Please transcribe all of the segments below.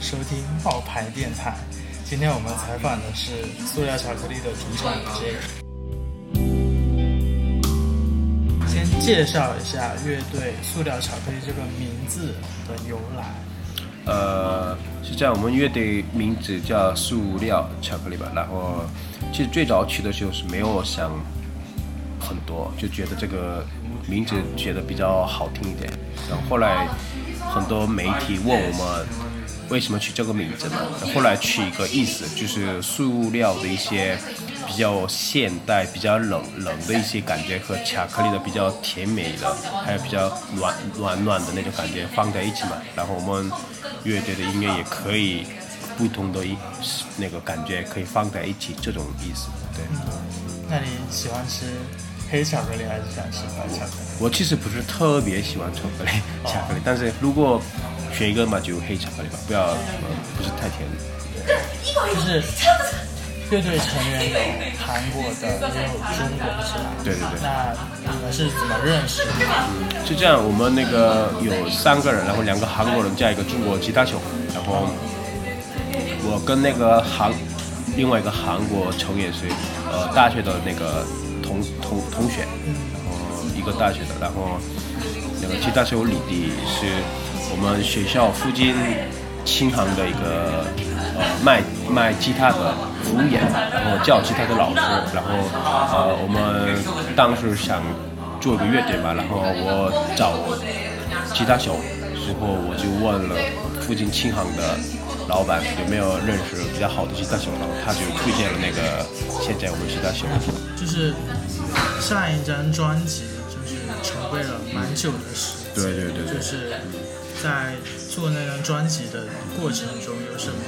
收听冒牌电台。今天我们采访的是塑料巧克力的主唱 J。先介绍一下乐队塑料巧克力这个名字的由来。呃，是这样，我们乐队名字叫塑料巧克力吧。然后，其实最早取的时候是没有想很多，就觉得这个名字觉得比较好听一点。然后后来很多媒体问我们为什么取这个名字嘛，后来取一个意思，就是塑料的一些比较现代、比较冷冷的一些感觉和巧克力的比较甜美的，还有比较暖暖暖的那种感觉放在一起嘛。然后我们乐队的音乐也可以不同的一那个感觉可以放在一起，这种意思。对，那你喜欢吃黑巧克力还是喜欢吃白巧克力？我其实不是特别喜欢巧克力，巧克力，但是如果选一个嘛，就黑巧克力吧，不要呃不是太甜。就是乐队成员有韩国的，也有中国的，是吧？对对对。那你们是怎么认识的？是这样，我们那个有三个人，然后两个韩国人加一个中国吉他手，然后我跟那个韩另外一个韩国成员是呃大学的那个同同同学，然后一个大学的，然后那个吉他手李弟是我们学校附近琴行的一个呃卖卖吉他的服务员，然后教吉他的老师，然后呃我们当时想做一个乐队嘛，然后我找吉他手时候，我就问了附近琴行的老板有没有认识比较好的吉他手，然后他就推荐了那个现在我们吉他手。就是上一张专辑筹备了蛮久的时间，对对对对就是在做那张专辑的过程中有什么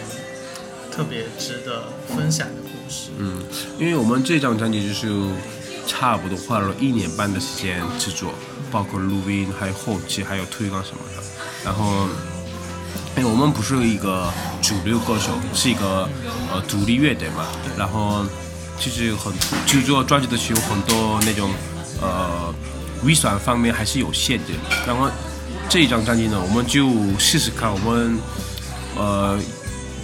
特别值得分享的故事？嗯，因为我们这张专辑就是差不多花了一年半的时间制作，包括录音、还有后期、还有推广什么的。然后，因为我们不是一个主流歌手，是一个呃独立乐队嘛。然后，其实很制作专辑的时候，很多那种呃预算方面还是有限制。然后这一张专辑呢，我们就试试看，我们呃。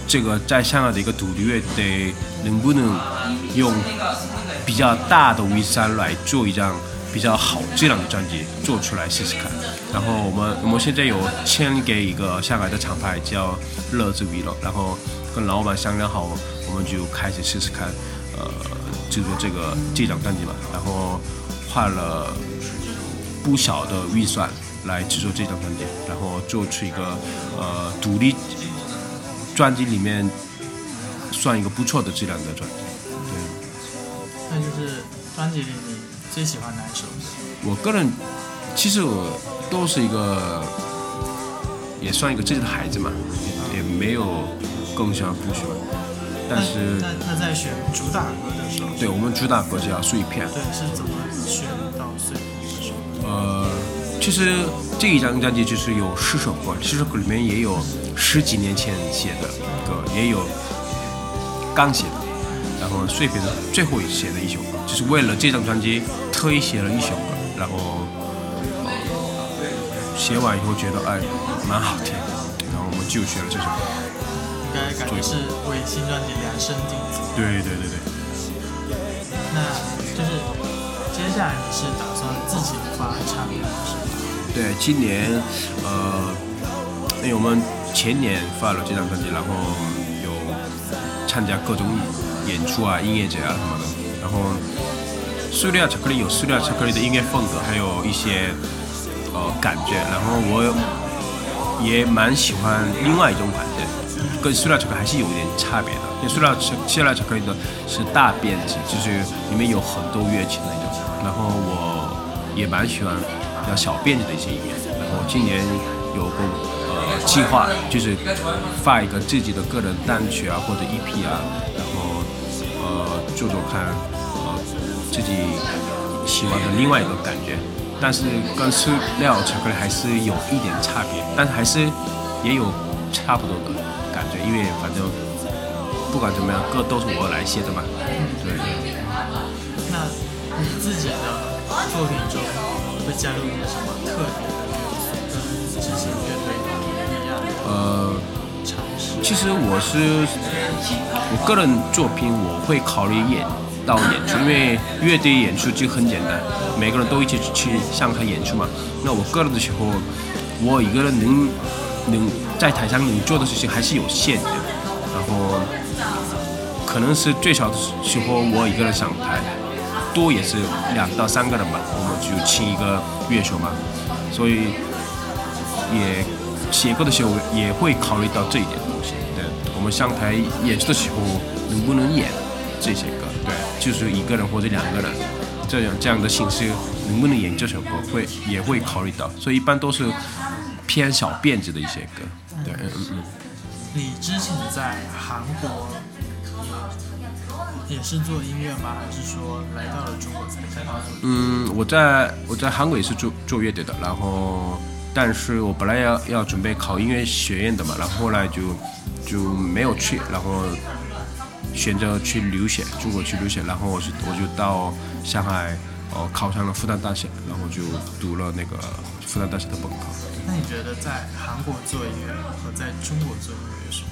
这个在香港的一个独立乐队能不能用比较大的 V 三来做一张比较好质量的专辑做出来试试看。然后我们我们现在有签给一个香港的厂牌叫乐之 V 了，然后跟老板商量好，我们就开始试试看，呃，制作这个这张专辑嘛。然后花了不小的预算来制作这张专辑，然后做出一个呃独立。专辑里面算一个不错的质量的专辑，对。那就是专辑里你最喜欢哪一首？我个人其实我都是一个也算一个自己的孩子嘛，也没有更喜欢不喜欢。但是那那在选主打歌的时候，对我们主打歌叫《碎片》。对，是怎么选？呃，其实这一张专辑就是有十首歌，十首歌里面也有。十几年前写的歌，也有刚写的，然后碎片的最后写的一首歌，就是为了这张专辑特意写了一首歌，然后写完以后觉得哎蛮好听，然后我们就选了这首歌。应该感觉是为新专辑量身定做。对对对对。那就是接下来你是打算自己发唱片是吗？对，今年呃，因为我们。前年发了这张专辑，然后有参加各种演出啊、音乐节啊什么的。然后塑料巧克力有塑料巧克力的音乐风格，还有一些呃感觉。然后我也蛮喜欢另外一种感觉，跟塑料巧克力还是有一点差别的。因为塑料巧塑料巧克力的是大编制，就是里面有很多乐器那种。然后我也蛮喜欢比较小编制的一些音乐。然后今年有个呃。计划就是发一个自己的个人单曲啊，或者 EP 啊，然后呃做做看，呃自己喜欢的另外一个感觉，但是跟塑料巧克力还是有一点差别，但是还是也有差不多的感觉，因为反正不管怎么样，歌都是我来写的嘛。对。那你自己的作品中会加入一些什么特别的元素，跟之前乐队？呃，尝试？其实我是我个人作品，我会考虑演到演出，因为乐队演出就很简单，每个人都一起去上台演出嘛。那我个人的时候，我一个人能能在台上能做的事情还是有限的，然后可能是最少的时候我一个人上台，多也是两到三个人吧，我们就请一个乐手嘛，所以也写歌的时候也会考虑到这一点东西。对，我们上台演出的时候能不能演这些歌？对，就是一个人或者两个人这样这样的形式能不能演这首歌，会也会考虑到，所以一般都是偏小辫子的一些歌。对，嗯嗯嗯。你之前在韩国也是做音乐吗？还是说来到了中国才开始做？嗯，我在我在韩国也是做做乐队的，然后但是我本来要要准备考音乐学院的嘛，然后后来就就没有去，然后选择去留学，中国去留学，然后我就我就到上海，哦考上了复旦大学，然后就读了那个复旦大学的本科。那你觉得在韩国做音乐和在中国做音乐有什么？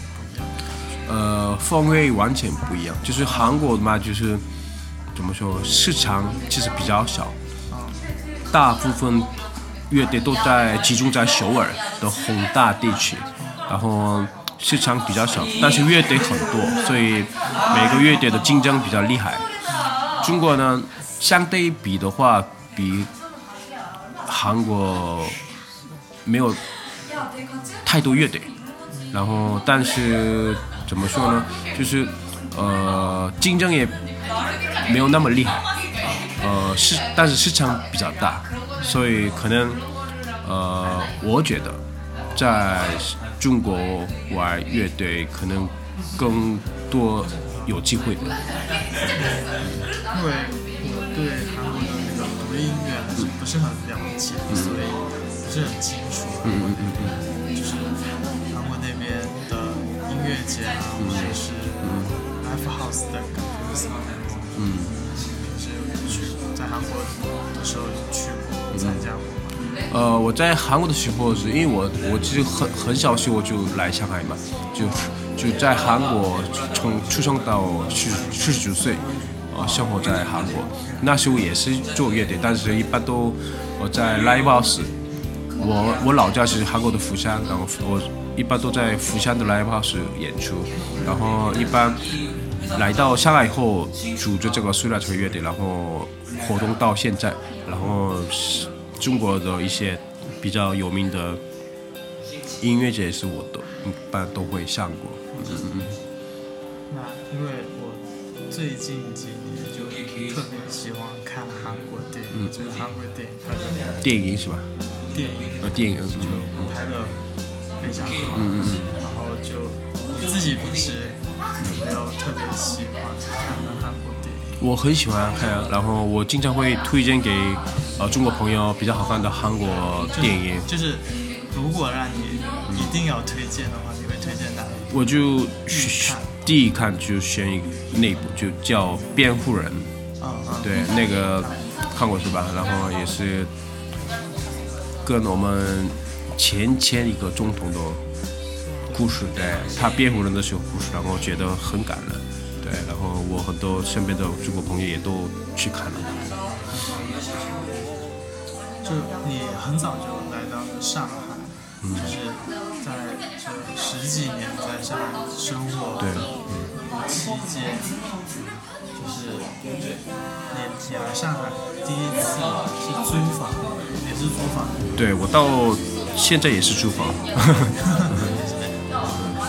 呃，风味完全不一样。就是韩国嘛，就是怎么说，市场其实比较小，大部分乐队都在集中在首尔的宏大地区，然后市场比较小，但是乐队很多，所以每个乐队的竞争比较厉害。中国呢，相对比的话，比韩国没有太多乐队，然后但是怎么说呢，就是呃竞争也没有那么厉害，呃市但是市场比较大，所以可能呃我觉得在中国玩乐队可能更多有机会的。因为我对韩国的那个独立音乐不是很了解，所以不是很清楚。嗯嗯嗯嗯。乐节啊，或者是 live house 的感觉是什么样子？嗯，平时有去，在韩国的时候去过参加过吗？呃，我在韩国的时候是因为我我其实很很小时候就来上海嘛，就就在韩国从出生到十十九岁，呃，生活在韩国。那时候也是做乐队，但是一般都我在 live house。我我老家是韩国的釜山，然后我一般都在釜山的 live house 演出，然后一般来到上海以后组织这个苏拉锤乐队，然后活动到现在，然后是中国的一些比较有名的音乐节是我都一般都会上过。嗯嗯嗯。那因为我最近几年就特别喜欢看韩国电影，就是韩国电影电影是吧？电影，呃，电影，就嗯拍的非常好，嗯嗯嗯然后就自己平时有没有特别喜欢看的韩国电影？我很喜欢看，然后我经常会推荐给呃中国朋友比较好看的韩国电影。就是如果让你一定要推荐的话，你会推荐哪一部？我就看第一看就选一那部，就叫《辩护人》。嗯嗯，对，那个看过是吧？然后也是跟我们前前一个总统的故事，对他辩护人的时候故事，然后觉得很感人。对，然后我很多身边的中国朋友也都去看了。就你很早就来到了上海，就是在这十几年在上海生活对的期间，就是你你来上海第一次是租房，也是租房，对我到现在也是租房。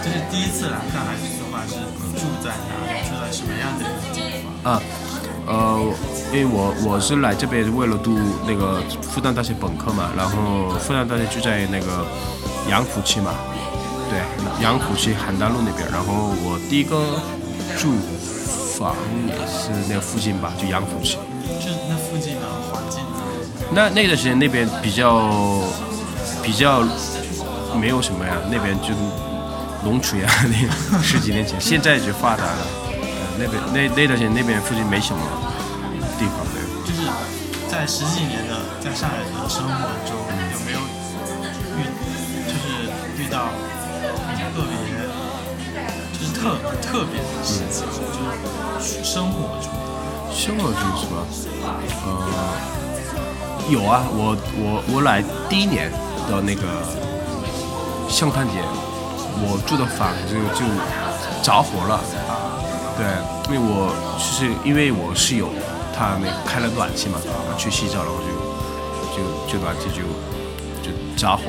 这是第一次来上海租房是住在哪里，住在什么样的地方？啊，呃，因为我我是来这边为了读那个复旦大学本科嘛，然后复旦大学就在那个杨浦区嘛，对，杨浦区邯郸路那边，然后我第一个住房也是那附近吧，就杨浦区。就是那附近的环境？那那段时间那边比较比较没有什么呀，那边就农村呀，那十几年前，现在就发达了。呃，那边那那段时间那边附近没什么地方的。就是在十几年的在上海的生活中，有没有遇就是遇到特别特特别的事情，就是生活中。生活中是吧？呃，有啊，我我我来第一年的那个圣诞节，我住的房子就着火了。对，因为我就是因为我室友他那开了暖气嘛，去洗澡然后就就就暖气就就着火。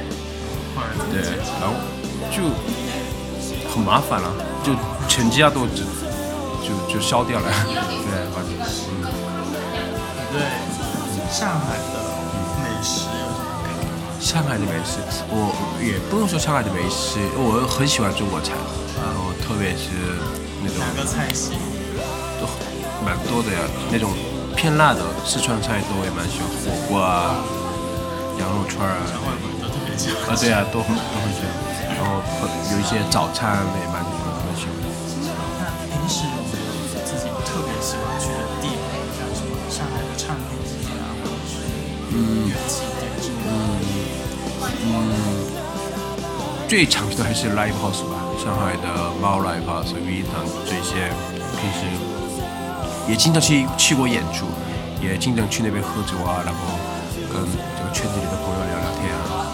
对，然后就很麻烦了，就全家都就就消掉了。对，反正嗯，对上海的美食有什么？上海的美食，我也不能说上海的美食，我很喜欢中国菜，然后特别是那种哪个菜系？都蛮多的呀，那种偏辣的四川菜都也蛮喜欢，火锅啊、羊肉串啊。啊对啊，都很都很喜欢，然后很有一些早餐也蛮喜欢蛮喜欢。嗯？最常去的还是 live house 吧，上海的猫 live house、V 堂这些，平时也经常去去过演出，也经常去那边喝酒啊，然后跟这个圈子里的朋友聊聊天啊。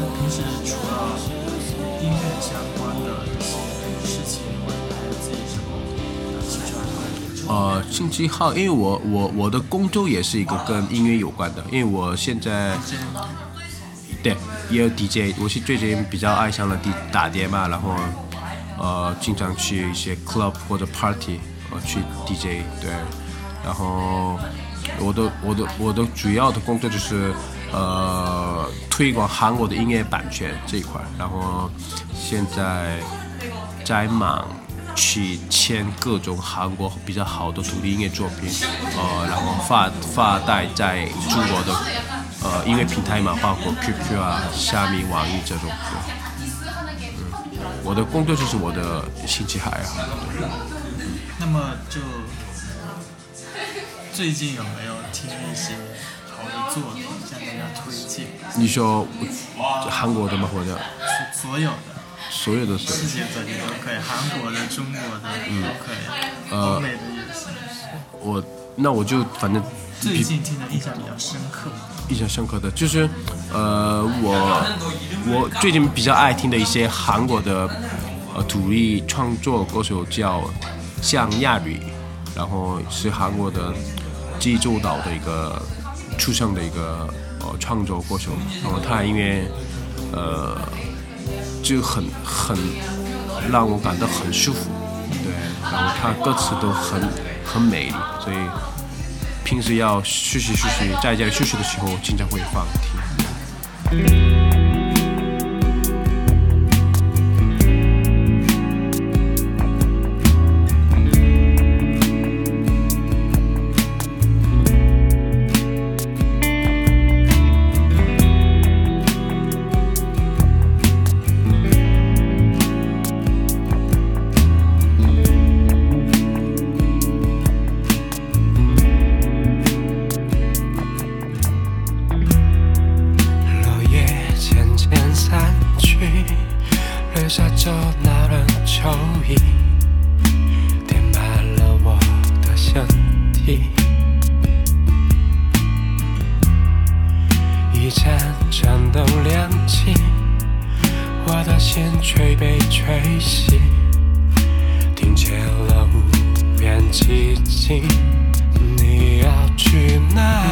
那平时除了音乐相关的一些事情以外，还有自己什么的兴趣爱好？呃，兴趣好，因为我我我的工作也是一个跟音乐有关的，因为我现在也有 DJ，我是最近比较爱上了 D 打碟嘛，然后呃经常去一些 club 或者 party，呃去 DJ 对，然后我的我的我的主要的工作就是呃推广韩国的音乐版权这一块，然后现在在忙去签各种韩国比较好的独立音乐作品，呃，然后发发带在中国的呃音乐平台嘛，包括 QQ 啊、虾米、网易这种。嗯，我的工作就是我的兴趣爱好。对那么就最近有没有听一些好的作品向大家推荐？你说韩国的吗？或者所所有的所有的世？界各地都可以，韩国的、中国的都可以，呃欧美的也行。我那我就反正最近听的印象比较深刻，印象深刻的就是，呃，我我最近比较爱听的一些韩国的呃独立创作歌手叫向亚吕，然后是韩国的济州岛的一个出生的一个呃创作歌手，然后他因为呃就很很让我感到很舒服，对，然后他歌词都很很美丽，所以。平时要休息休息，在家里休息的时候，经常会放听。一盏盏灯亮起，我的心却被吹熄，听见了无边寂静。你要去哪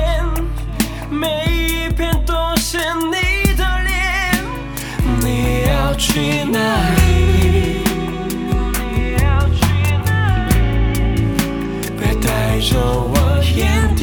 片每一片都是你的脸你要去哪里？别带着我眼